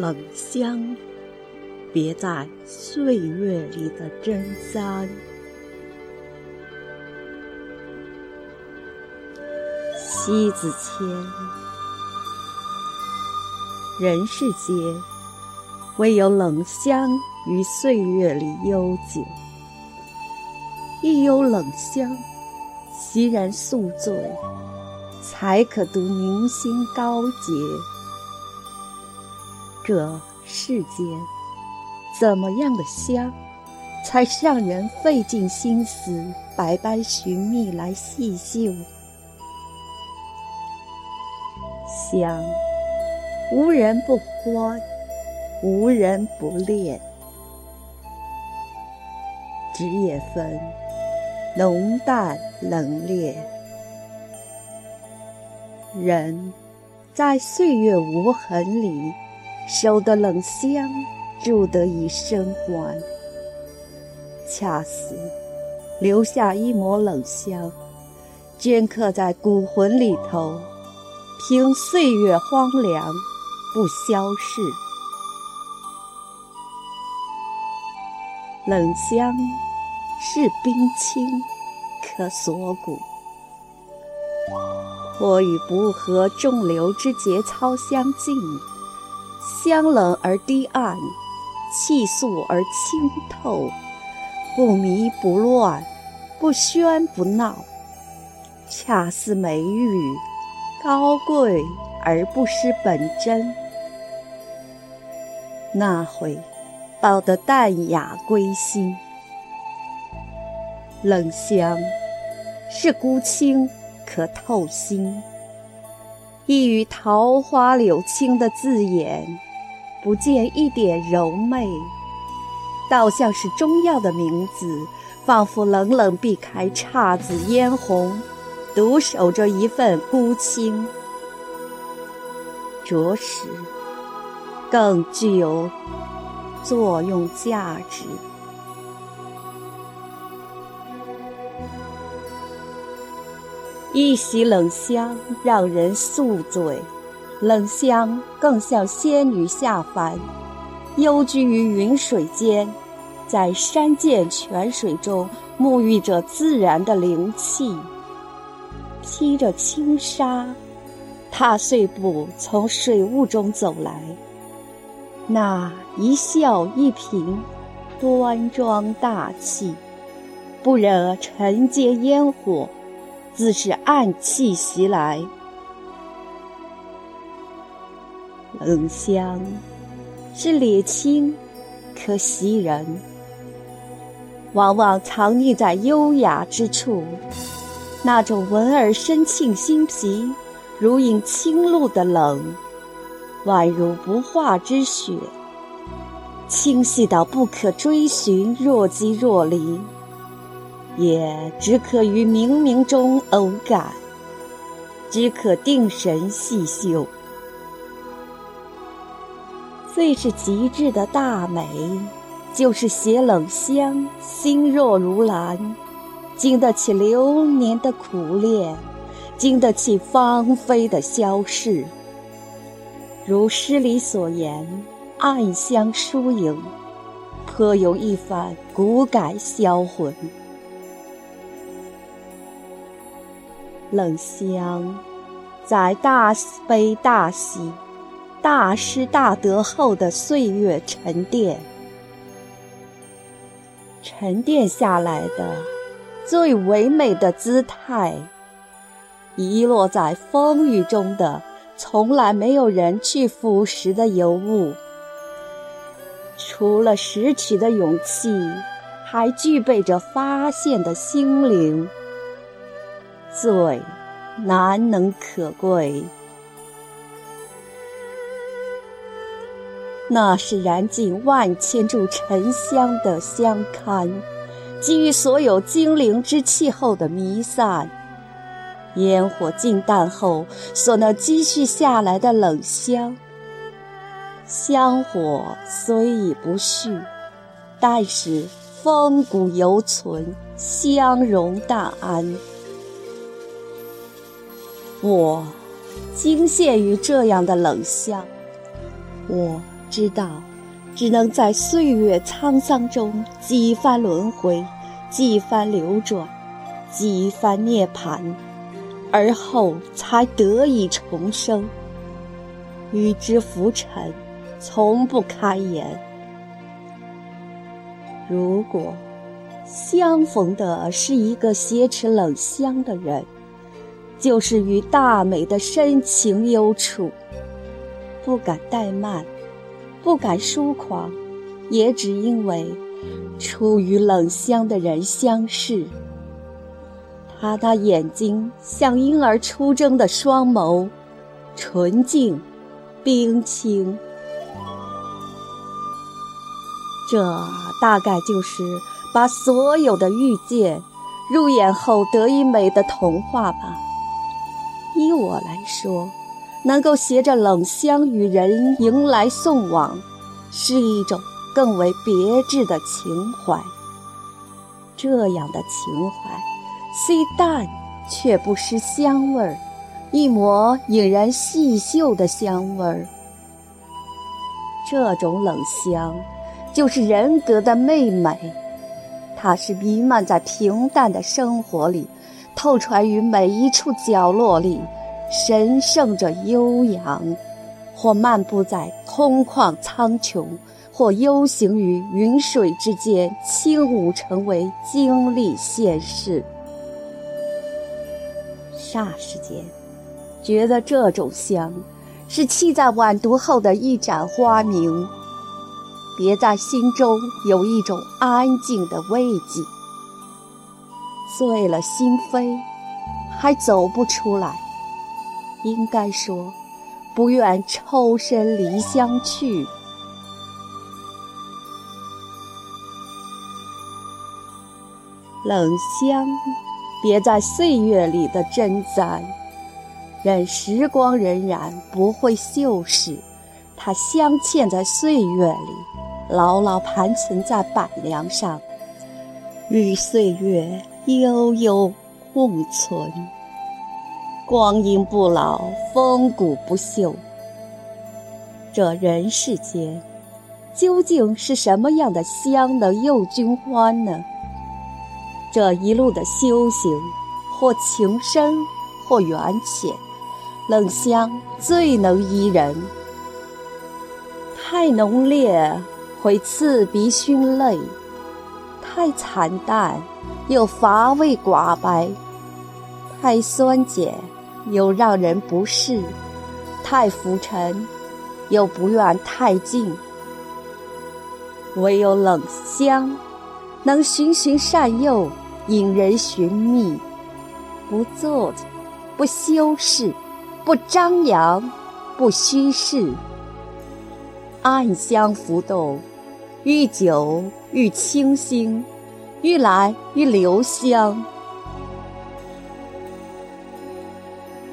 冷香，别在岁月里的真簪。西子谦，人世间唯有冷香于岁月里悠久，亦有冷香袭人宿醉，才可独凝心高洁。这世间，怎么样的香，才是让人费尽心思、百般寻觅来细嗅？香，无人不欢，无人不恋，只也分浓淡冷冽。人在岁月无痕里。守得冷香，住得以生还。恰似留下一抹冷香，镌刻在骨魂里头，凭岁月荒凉不消逝。冷香是冰清，可锁骨，或与不和众流之节操相近。香冷而低暗，气肃而清透，不迷不乱，不喧不闹，恰似美玉，高贵而不失本真。那会抱得淡雅归心。冷香是孤清，可透心。一语桃花柳青的字眼，不见一点柔媚，倒像是中药的名字，仿佛冷冷避开姹紫嫣红，独守着一份孤清，着实更具有作用价值。一袭冷香让人宿醉，冷香更像仙女下凡，幽居于云水间，在山涧泉水中沐浴着自然的灵气。披着轻纱，踏碎步从水雾中走来，那一笑一颦，端庄大气，不惹尘阶烟火。自是暗气袭来，冷香是烈清，可袭人。往往藏匿在优雅之处，那种闻而生沁心脾，如饮清露的冷，宛如不化之雪，清细到不可追寻，若即若离。也只可于冥冥中偶感，只可定神细嗅。最是极致的大美，就是携冷香，心若如兰，经得起流年的苦恋，经得起芳菲的消逝。如诗里所言，暗香疏影，颇有一番骨感销魂。冷香，在大悲大喜、大失大得后的岁月沉淀，沉淀下来的最唯美的姿态，遗落在风雨中的从来没有人去腐蚀的尤物。除了拾起的勇气，还具备着发现的心灵。最难能可贵，那是燃尽万千柱沉香的香龛，给予所有精灵之气后的弥散。烟火尽淡后所能积蓄下来的冷香，香火虽已不续，但是风骨犹存，香容大安。我惊羡于这样的冷香，我知道，只能在岁月沧桑中几番轮回，几番流转，几番涅槃，而后才得以重生。与之浮沉，从不开言。如果相逢的是一个挟持冷香的人，就是与大美的深情幽处，不敢怠慢，不敢疏狂，也只因为初与冷香的人相视，他那眼睛像婴儿出征的双眸，纯净。冰清，这大概就是把所有的遇见入眼后得以美的童话吧。对我来说，能够携着冷香与人迎来送往，是一种更为别致的情怀。这样的情怀，虽淡，却不失香味儿。一抹引人细嗅的香味儿，这种冷香就是人格的媚美，它是弥漫在平淡的生活里，透传于每一处角落里，神圣着悠扬；或漫步在空旷苍穹，或悠行于云水之间，轻舞成为经历现世。霎时间。觉得这种香，是沏在晚读后的一盏花明，别在心中有一种安静的慰藉。醉了心扉，还走不出来，应该说，不愿抽身离乡去。冷香，别在岁月里的珍簪。任时光荏苒，不会锈蚀，它镶嵌在岁月里，牢牢盘存在板梁上，与岁月悠悠共存。光阴不老，风骨不朽。这人世间，究竟是什么样的香能诱君欢呢？这一路的修行，或情深，或缘浅。冷香最能怡人，太浓烈会刺鼻熏泪，太惨淡又乏味寡白，太酸碱又让人不适，太浮沉又不愿太静。唯有冷香，能循循善诱，引人寻觅，不做作，不修饰。不张扬，不虚饰，暗香浮动，愈久愈清新，愈来愈留香。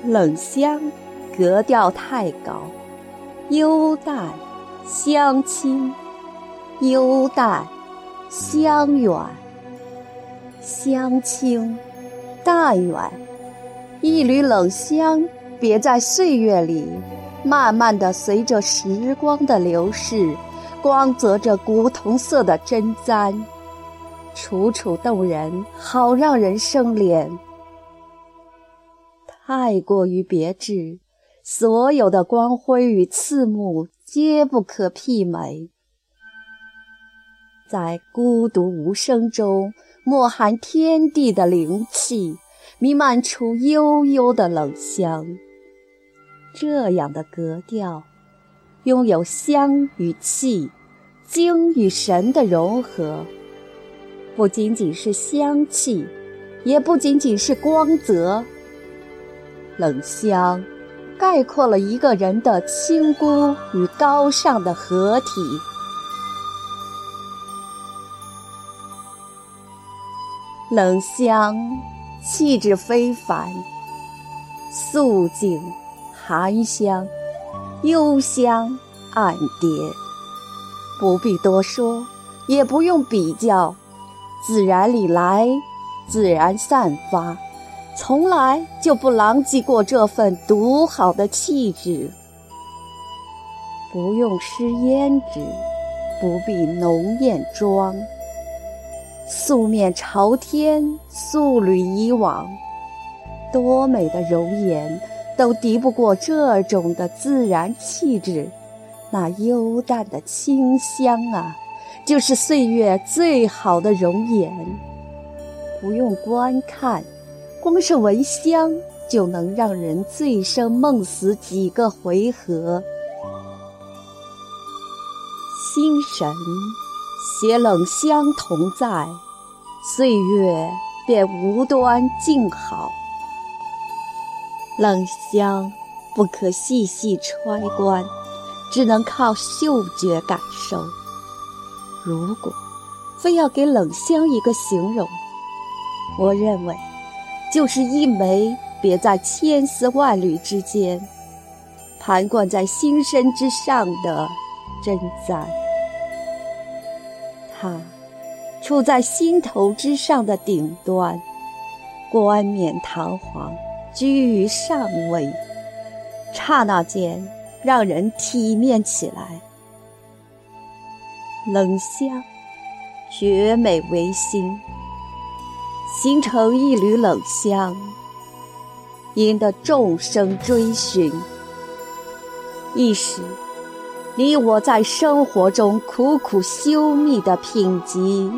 冷香格调太高，幽淡香清，幽淡香远，香清淡远，一缕冷香。别在岁月里，慢慢的随着时光的流逝，光泽着古铜色的针簪，楚楚动人，好让人生怜。太过于别致，所有的光辉与刺目皆不可媲美。在孤独无声中，默含天地的灵气，弥漫出悠悠的冷香。这样的格调，拥有香与气、精与神的融合，不仅仅是香气，也不仅仅是光泽。冷香，概括了一个人的清孤与高尚的合体。冷香，气质非凡，素净。含香、幽香、暗蝶，不必多说，也不用比较，自然里来，自然散发，从来就不狼藉过这份独好的气质。不用施胭脂，不必浓艳妆。素面朝天，素履以往，多美的容颜都敌不过这种的自然气质，那幽淡的清香啊，就是岁月最好的容颜。不用观看，光是闻香就能让人醉生梦死几个回合。心神。携冷香同在，岁月便无端静好。冷香不可细细揣观，只能靠嗅觉感受。如果非要给冷香一个形容，我认为就是一枚别在千丝万缕之间，盘冠在心身之上的珍簪。它处在心头之上的顶端，冠冕堂皇，居于上位，刹那间让人体面起来。冷香，绝美唯心，形成一缕冷香，引得众生追寻，一时。你我在生活中苦苦修觅的品级。